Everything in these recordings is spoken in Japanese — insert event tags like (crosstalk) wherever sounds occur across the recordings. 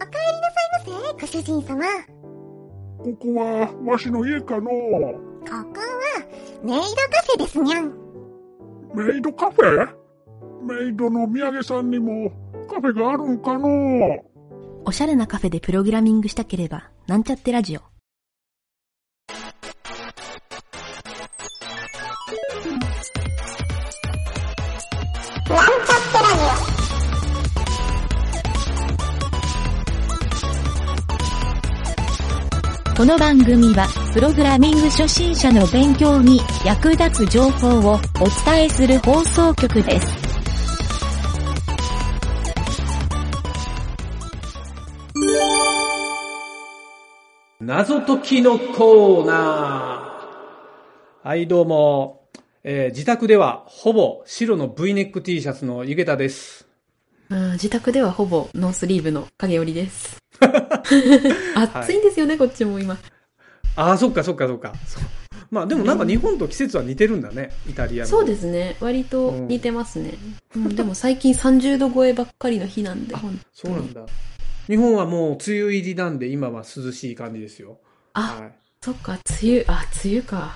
お帰りなさいませ、ご主人様。ここは、わしの家かのここは、メイドカフェですにゃん。メイドカフェ？メイドの土産さんにもカフェがあるんかのおしゃれなカフェでプログラミングしたければ、なんちゃってラジオ。この番組は、プログラミング初心者の勉強に役立つ情報をお伝えする放送局です。謎解きのコーナー。はい、どうも。えー自宅ではほぼ白の V ネック T シャツのゆげたです。うん自宅ではほぼノースリーブの影織です。(laughs) 暑いんですよね、こっちも今。ああ、そっかそっかそっか。まあでもなんか日本と季節は似てるんだね、イタリアの。そうですね。割と似てますね。うん、でも最近30度超えばっかりの日なんで、そうなんだ。日本はもう梅雨入りなんで今は涼しい感じですよ。あ、はい。そっか、梅雨、あ、梅雨か。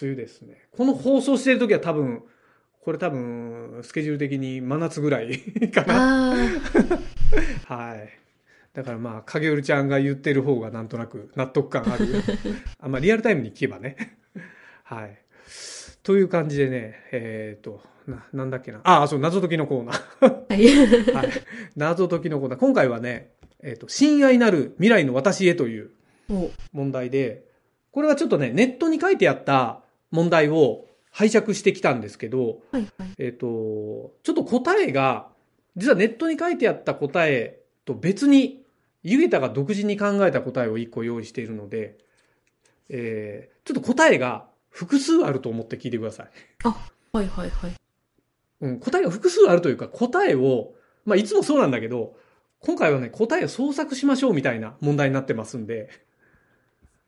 梅雨ですね。この放送してる時は多分、これ多分、スケジュール的に真夏ぐらい (laughs) かな。あはい。だからまあ、影織ちゃんが言ってる方がなんとなく納得感ある。(laughs) あまあ、リアルタイムに聞けばね。はい。という感じでね、えっ、と、な、なんだっけな。ああ、そう、謎解きのコーナー。あ、はい。(laughs) はい。謎解きのコーナー。今回はね、えっ、と、親愛なる未来の私へというお問題で、これはちょっとね、ネットに書いてあった問題を拝借してきたんですけど、はいはい。えっ、と、ちょっと答えが、実はネットに書いてあった答えと別に、ゆげたが独自に考えた答えを1個用意しているので、えー、ちょっと答えが複数あると思って聞いてください。はいはいはい。うん、答えが複数あるというか、答えを、まあ、いつもそうなんだけど、今回はね、答えを創作しましょうみたいな問題になってますんで、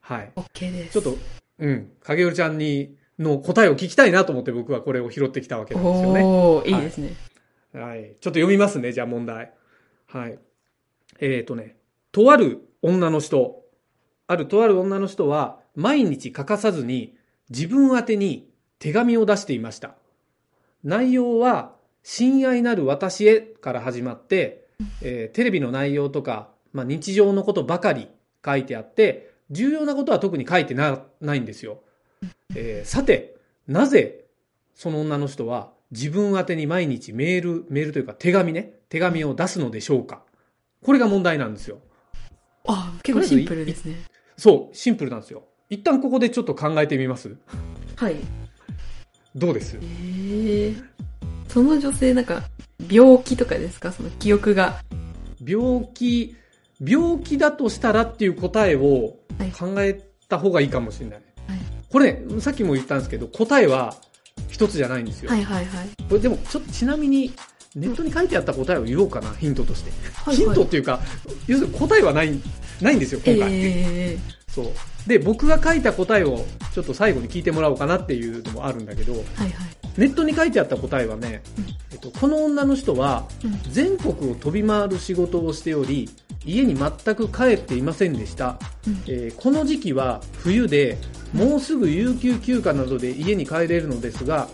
はい。OK です。ちょっと、うん、影織ちゃんに、の答えを聞きたいなと思って僕はこれを拾ってきたわけなんですよね。おー、いいですね。はい。ちょっと読みますね、じゃあ問題。はい。えっ、とね、とある女の人、あるとある女の人は、毎日欠かさずに自分宛てに手紙を出していました。内容は、親愛なる私へから始まって、えーテレビの内容とか、まあ、日常のことばかり書いてあって、重要なことは特に書いてなないんですよ。えーさて、なぜその女の人は自分宛てに毎日メール、メールというか手紙ね、手紙を出すのでしょうか？これが問題なんですよ。あ、結構シンプルですね。そう、シンプルなんですよ。一旦ここでちょっと考えてみます？はい。どうです？えー、その女性なんか、病気とかですか？その記憶が。病気、病気だとしたらっていう答えをはい考えた方がいいかもしれない。はいこれね、さっきも言ったんですけど、答えは一つじゃないんですよ。はいはいはい。これでも、ちょっとちなみに、ネットに書いてあった答えを言おうかな、ヒントとして。はいヒントっていうか、要するに答えはない、ないんですよ、今回。えそう。で、僕が書いた答えをちょっと最後に聞いてもらおうかなっていうのもあるんだけど、ー、はいはい。ネットに書いてあった答えはね、えっと、この女の人はうん全国を飛び回る仕事をしており、家に全く帰っていませんでした。うんえーこの時期は冬で、もうすぐ有給休暇などで家に帰れるのですが、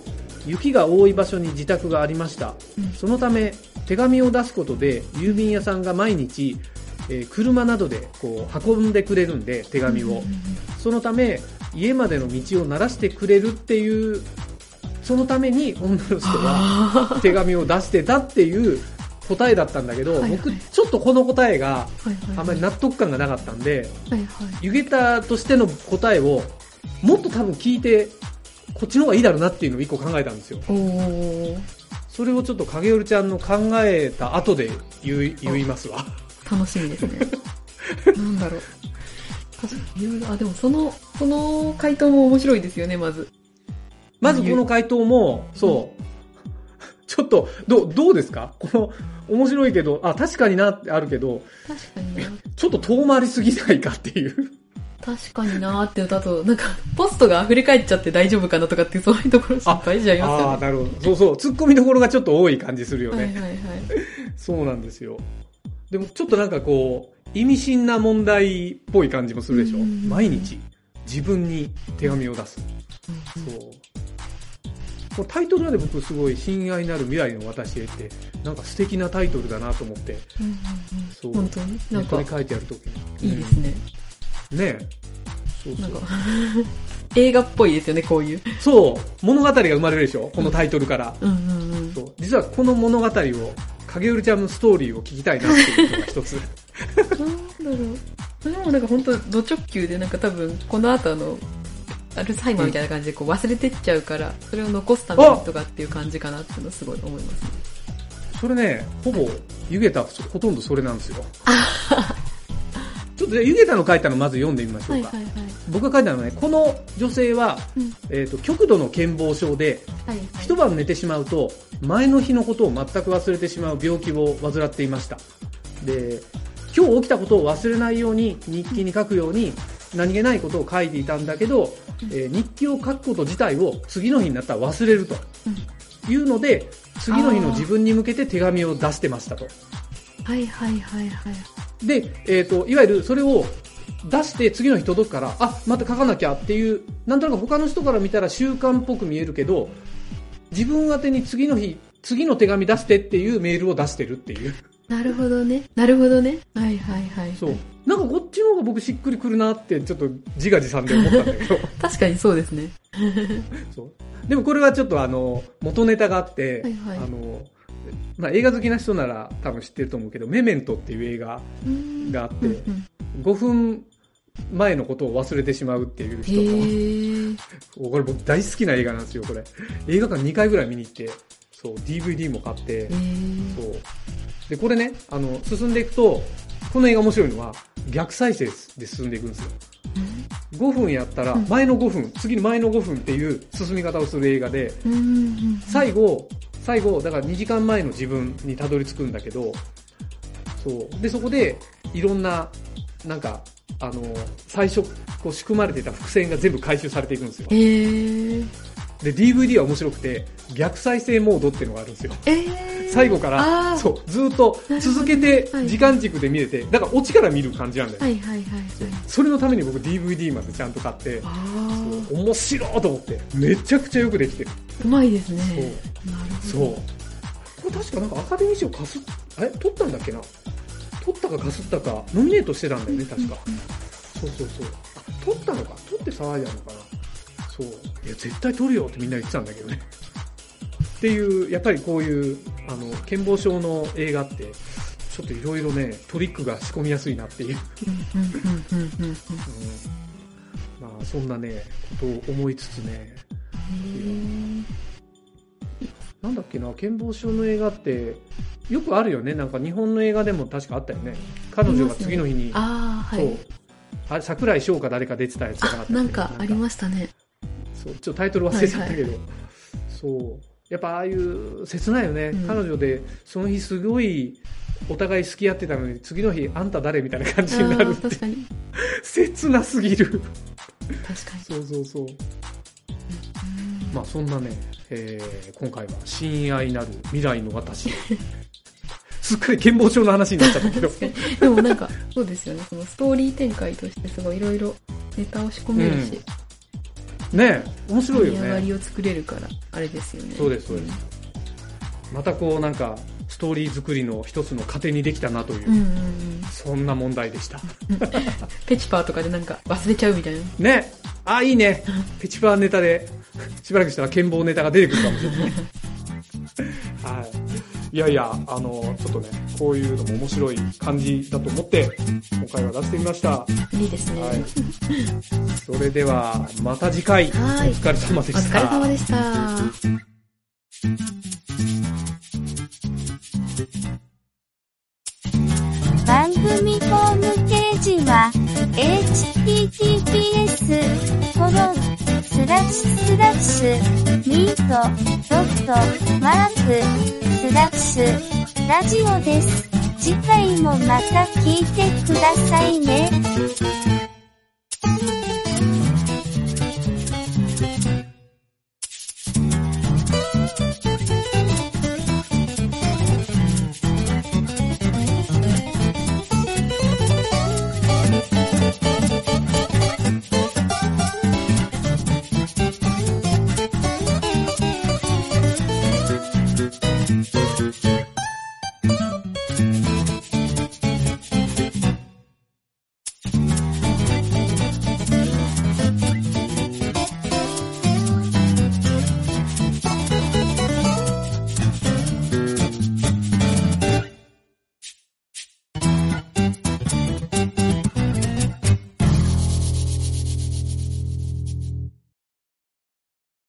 雪が多い場所に自宅がありました。うんそのため、手紙を出すことで、郵便屋さんが毎日、えー車などでこう運んでくれるんで、手紙を。うんうんうんそのため、家までの道を慣らしてくれるっていう、そのために女の人はあ手紙を出してたっていう答えだったんだけど、はいはい僕、ちょっとこの答えが。あんまり納得感がなかったんで、はいはい。湯げたとしての答えを、もっと多分聞いて、こっちの方がいいだろうなっていうのを一個考えたんですよ。それをちょっと影織ちゃんの考えた後で言い言いますわ。楽しみですね。(laughs) なんだろう。いろいろ、あ、でもその、その回答も面白いですよね、まず。まずこの回答も、そう。ちょっと、どう、どうですか？この、面白いけど、あ、確かになってあるけど、確かにな。ちょっと遠回りすぎないかっていう。確かになーって歌うと、なんか、ポストが溢れ返っちゃって大丈夫かなとかってそういうところ心配じゃいますああ、よね。なるほど。そうそう。突っ込みどころがちょっと多い感じするよね。はいはいはい。そうなんですよ。でもちょっとなんかこう、意味深な問題っぽい感じもするでしょ、うん毎日自分に手紙を出す。そう。このタイトルはね、僕すごい親愛なる未来の私へって、なんか素敵なタイトルだなと思って、うんうんそう。本当に？なんかに書いてあるときに。いいですね。うん。ねえ。そうそうなんか、(laughs) 映画っぽいですよね、こういう。そう。物語が生まれるでしょ？このタイトルから。うんうんうん。そう。実はこの物語を、影るちゃんのストーリーを聞きたいなっていうのが一つ。なんだろう。それもなんか本当ド直球でなんか多分この後あの、アルツハイマーみたいな感じでこう忘れてっちゃうから、それを残すためにとかっていう感じかなっていうのすごい思いますね。それね、ほぼ、湯桁、ほとんどそれなんですよ。(laughs) じゃあ湯桁の書いたのまず読んでみましょうか。はいはいはい。僕が書いたのはね、この女性は、うんえっ、と、極度の健忘症で、はいはい。一晩寝てしまうと、前の日のことを全く忘れてしまう病気を患っていました。で、今日起きたことを忘れないように日記に書くように、何気ないことを書いていたんだけど、えー日記を書くこと自体を次の日になったら忘れると。いうので、次の日の自分に向けて手紙を出してましたと。はいはいはいはい。で、えっ、と、いわゆるそれを出して次の日届くから、あ、また書かなきゃっていう、なんとなく他の人から見たら習慣っぽく見えるけど、自分宛てに次の日、次の手紙出してっていうメールを出してるっていう。なるほどね。なるほどね。はいはいはい。そう。なんかこっちの方が僕しっくりくるなってちょっと自画自賛で思ったんだけど。(laughs) 確かにそうですね。そう。でもこれはちょっとあの、元ネタがあって、はいはいあの、まあ、映画好きな人なら多分知ってると思うけど、メメントっていう映画うんがあって、うんうん5分前のことを忘れてしまうっていう人の、へー。(laughs) これ僕大好きな映画なんですよ、これ。映画館2回ぐらい見に行って、そう、DVD も買って。そう。で、これね、あの、進んでいくと、この映画面白いのは、逆再生で進んでいくんですよ。5分やったら、うん前の5分、次の前の5分っていう進み方をする映画で、うんうんうん。最後、最後、だから2時間前の自分にたどり着くんだけど、そう。で、そこで、いろんな、なんか、あの、最初、こう仕組まれていた伏線が全部回収されていくんですよ。へー。で、DVD は面白くて、逆再生モードっていうのがあるんですよ。えー。最後から、そう、ずっと続けてはい時間軸で見れて、だからオチから見る感じなんだよ。はいはいはいはい。それのために僕 DVD までちゃんと買って、面白いと思って、めちゃくちゃよくできてる。ー。うまいですね。そう。なるそう。これ確かなんかアカデミー賞かすっ、あれ？取ったんだっけな？取ったかかすったか、ノミネートしてたんだよね、確か。そうそうそう。あ、取ったのか？取って騒いだのかな？そう。いや、絶対取るよってみんな言ってたんだけどね。っていう、やっぱりこういう、あの、健忘症の映画って、ちょっといろいろね、トリックが仕込みやすいなっていう。まあ、そんなね、ことを思いつつね、うん。なんだっけな、健忘症の映画って、よくあるよね。なんか日本の映画でも確かあったよね。彼女が次の日に、ああ、はそうい。。あれ、桜井翔か誰か出てたやつじゃなかったなんかありましたね。そう、ちょっとタイトル忘れちゃったけど、はいそう。やっぱああいう、切ないよね。うん彼女で、その日すごい、お互い好き合ってたのに、次の日、あんた誰みたいな感じになある確かに。切なすぎる。確かに。そうそうそう。うんまあそんなね、えー今回は親愛なる未来の私。(laughs) すっかり健忘症の話になっちゃったけど。(laughs) でもなんか、そうですよね。そのストーリー展開としてすごいいろいろネタを仕込めるし、ねえ面白いよね。盛り上がりを作れるから、あれですよね。そうですそうですまたこうなんか、ストーリー作りの一つの糧にできたなという、うんうんうん。そんな問題でした。(laughs) ペチパーとかでなんか忘れちゃうみたいな。ねあ、いいね。ペチパーネタで、しばらくしたら健忘ネタが出てくるかもしれない。はい。いやいや、あの、ちょっとね、こういうのも面白い感じだと思って、今回は出してみました。いいですね。はい。それでは、また次回、おはい疲れ様でおした。疲れ様でした。番組ホームページは、https, コロン、スラッシュスラッシュ、ミート、ドット、マーク、スラッシュ、ラジオです。次回もまた聞いてくださいね。